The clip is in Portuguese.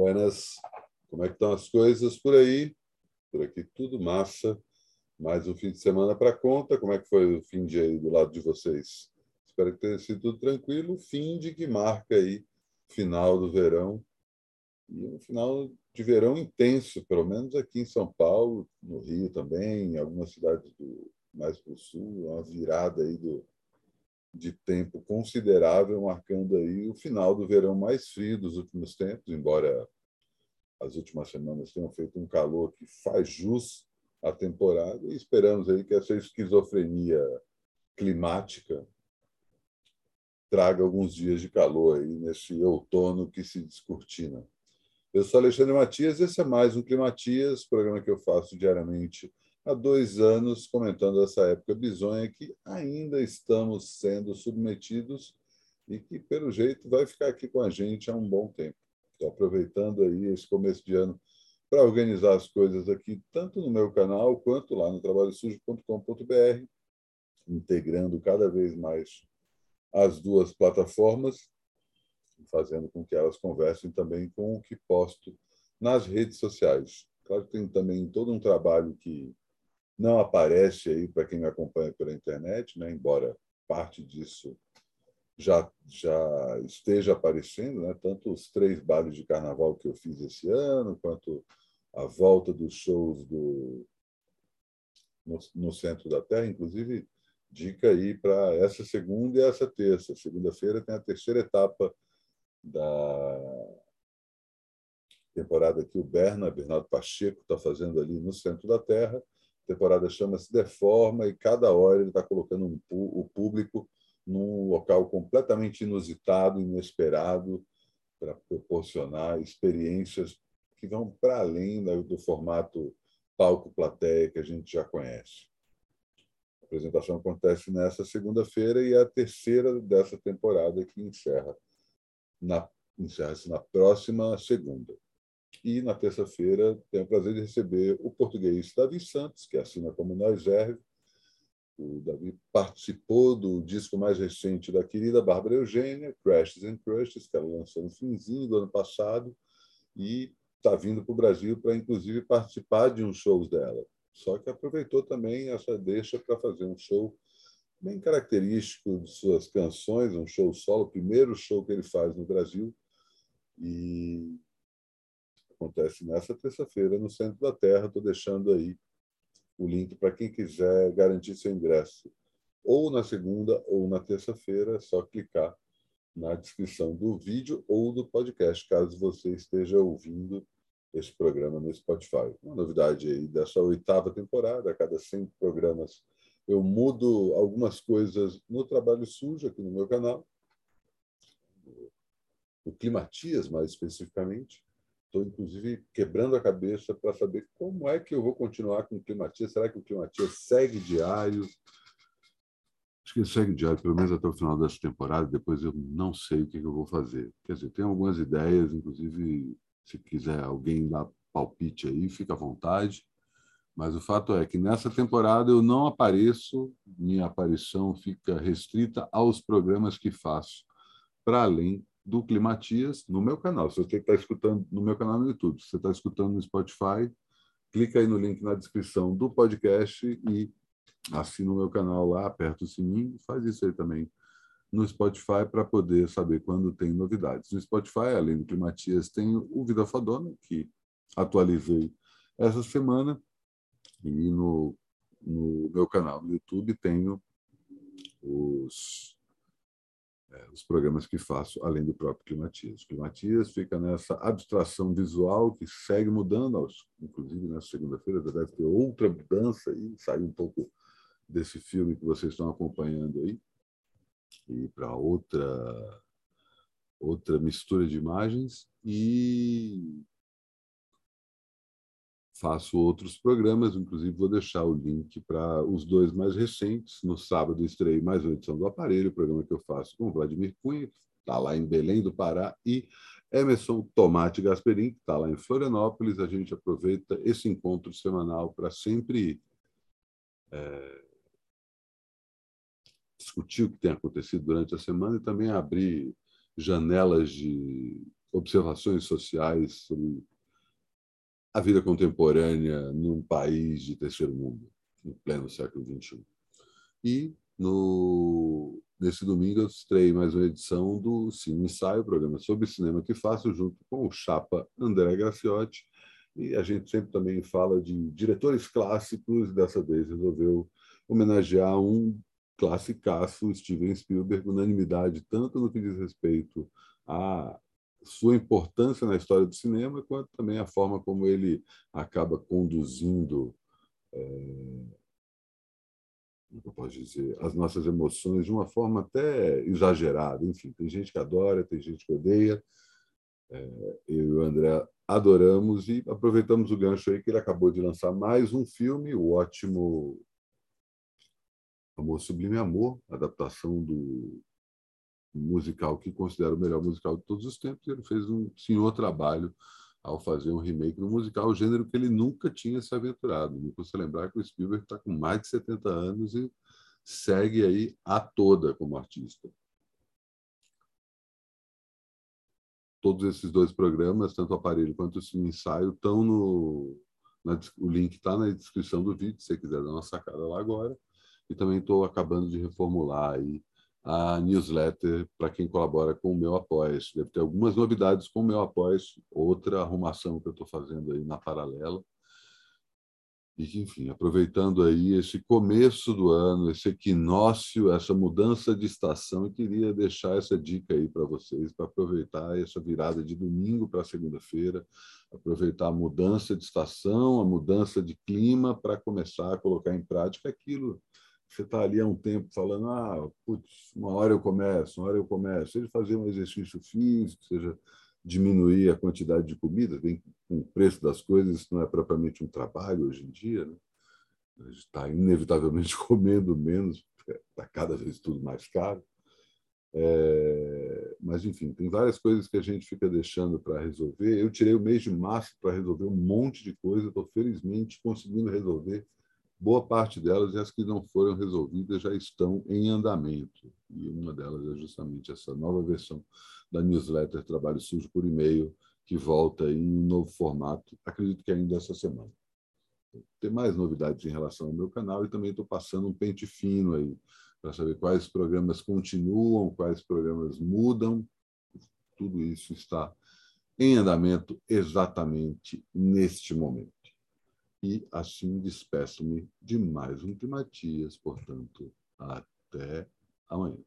Buenas, como é que estão as coisas por aí? Por aqui tudo massa. Mais um fim de semana para conta. Como é que foi o fim de aí do lado de vocês? Espero que tenha sido tudo tranquilo. Fim de que marca aí final do verão e um final de verão intenso, pelo menos aqui em São Paulo, no Rio também, em algumas cidades do, mais para o sul, uma virada aí do, de tempo considerável, marcando aí o final do verão mais frio dos últimos tempos, embora as últimas semanas tenham feito um calor que faz jus à temporada, e esperamos aí que essa esquizofrenia climática traga alguns dias de calor aí nesse outono que se descortina. Eu sou Alexandre Matias, esse é mais um Climatias, programa que eu faço diariamente há dois anos, comentando essa época bizonha que ainda estamos sendo submetidos e que, pelo jeito, vai ficar aqui com a gente há um bom tempo. Estou aproveitando aí esse começo de ano para organizar as coisas aqui, tanto no meu canal quanto lá no trabalhosujo.com.br, integrando cada vez mais as duas plataformas, fazendo com que elas conversem também com o que posto nas redes sociais. Claro que tem também todo um trabalho que não aparece aí para quem me acompanha pela internet, né? embora parte disso já já esteja aparecendo, né? tanto os três bailes de carnaval que eu fiz esse ano, quanto a volta dos shows do no, no centro da Terra, inclusive dica aí para essa segunda e essa terça. Segunda-feira tem a terceira etapa da temporada que o Berna, Bernardo Pacheco, está fazendo ali no centro da Terra temporada chama-se Deforma e cada hora ele está colocando um, o público num local completamente inusitado, inesperado, para proporcionar experiências que vão para além do formato palco-plateia que a gente já conhece. A apresentação acontece nessa segunda-feira e é a terceira dessa temporada que encerra na encerra-se na próxima segunda. E na terça-feira tenho o prazer de receber o português Davi Santos, que assina como Nós Erve. O Davi participou do disco mais recente da querida Bárbara Eugênia, Crashes and Crushes, que ela lançou no finzinho do ano passado, e está vindo para o Brasil para, inclusive, participar de uns shows dela. Só que aproveitou também essa deixa para fazer um show bem característico de suas canções, um show solo, o primeiro show que ele faz no Brasil. E acontece nessa terça-feira no centro da Terra. Estou deixando aí o link para quem quiser garantir seu ingresso, ou na segunda ou na terça-feira. É só clicar na descrição do vídeo ou do podcast, caso você esteja ouvindo esse programa no Spotify. Uma novidade aí dessa oitava temporada, a cada 100 programas eu mudo algumas coisas no Trabalho Sujo aqui no meu canal, o Climatias mais especificamente, Estou, inclusive, quebrando a cabeça para saber como é que eu vou continuar com o Climatia. Será que o Climatia segue diário? Acho que ele segue diário, pelo menos até o final dessa temporada. Depois eu não sei o que eu vou fazer. Quer dizer, tem algumas ideias, inclusive, se quiser alguém dar palpite aí, fica à vontade. Mas o fato é que nessa temporada eu não apareço, minha aparição fica restrita aos programas que faço, para além do Climatias no meu canal. Se você está escutando no meu canal no YouTube, se você está escutando no Spotify, clica aí no link na descrição do podcast e assina o meu canal lá, aperta o sininho, faz isso aí também no Spotify para poder saber quando tem novidades. No Spotify, além do Climatias, tem o Vida Fadona, que atualizei essa semana, e no, no meu canal no YouTube tenho os é, os programas que faço, além do próprio Climatias. Climatias fica nessa abstração visual que segue mudando, aos, inclusive na segunda-feira deve ter outra mudança e sair um pouco desse filme que vocês estão acompanhando aí e para outra outra mistura de imagens e faço outros programas, inclusive vou deixar o link para os dois mais recentes. No sábado estrei mais uma edição do Aparelho, programa que eu faço com Vladimir Cunha, que está lá em Belém do Pará, e Emerson Tomate Gasperin, que está lá em Florianópolis. A gente aproveita esse encontro semanal para sempre é, discutir o que tem acontecido durante a semana e também abrir janelas de observações sociais sobre a vida contemporânea num país de terceiro mundo, no pleno século XXI. E no, nesse domingo eu estrei mais uma edição do Cine Ensaio, programa sobre cinema que faço junto com o Chapa André Graciotti. E a gente sempre também fala de diretores clássicos, dessa vez resolveu homenagear um classicaço, Steven Spielberg, unanimidade tanto no que diz respeito à sua importância na história do cinema, quanto também a forma como ele acaba conduzindo, é, como eu posso dizer, as nossas emoções de uma forma até exagerada. Enfim, tem gente que adora, tem gente que odeia. É, eu e o André adoramos e aproveitamos o gancho aí que ele acabou de lançar mais um filme, o ótimo Amor Sublime Amor, adaptação do musical que considero o melhor musical de todos os tempos. Ele fez um senhor trabalho ao fazer um remake do musical, gênero que ele nunca tinha se aventurado. Me custa lembrar que o Spielberg está com mais de 70 anos e segue aí a toda como artista. Todos esses dois programas, tanto o aparelho quanto o ensaio, estão no. Na, o link está na descrição do vídeo, se você quiser dar uma sacada lá agora. E também estou acabando de reformular aí a newsletter para quem colabora com o meu apoio. Deve ter algumas novidades com o meu apoio, outra arrumação que eu estou fazendo aí na paralela. E, enfim, aproveitando aí esse começo do ano, esse equinócio, essa mudança de estação, eu queria deixar essa dica aí para vocês, para aproveitar essa virada de domingo para segunda-feira, aproveitar a mudança de estação, a mudança de clima, para começar a colocar em prática aquilo você está ali há um tempo falando, ah, putz, uma hora eu começo, uma hora eu começo. Seja fazer um exercício físico, seja diminuir a quantidade de comida, bem com o preço das coisas, isso não é propriamente um trabalho hoje em dia, né? A gente está inevitavelmente comendo menos, está cada vez tudo mais caro. É... mas, enfim, tem várias coisas que a gente fica deixando para resolver. Eu tirei o mês de março para resolver um monte de coisa, estou felizmente conseguindo resolver boa parte delas e as que não foram resolvidas já estão em andamento. E uma delas é justamente essa nova versão da newsletter Trabalho Sujo por e-mail, que volta em um novo formato, acredito que ainda essa semana. Tem mais novidades em relação ao meu canal e também estou passando um pente fino aí para saber quais programas continuam, quais programas mudam. Tudo isso está em andamento exatamente neste momento. E assim despeço-me de mais um Climatias, portanto, até amanhã.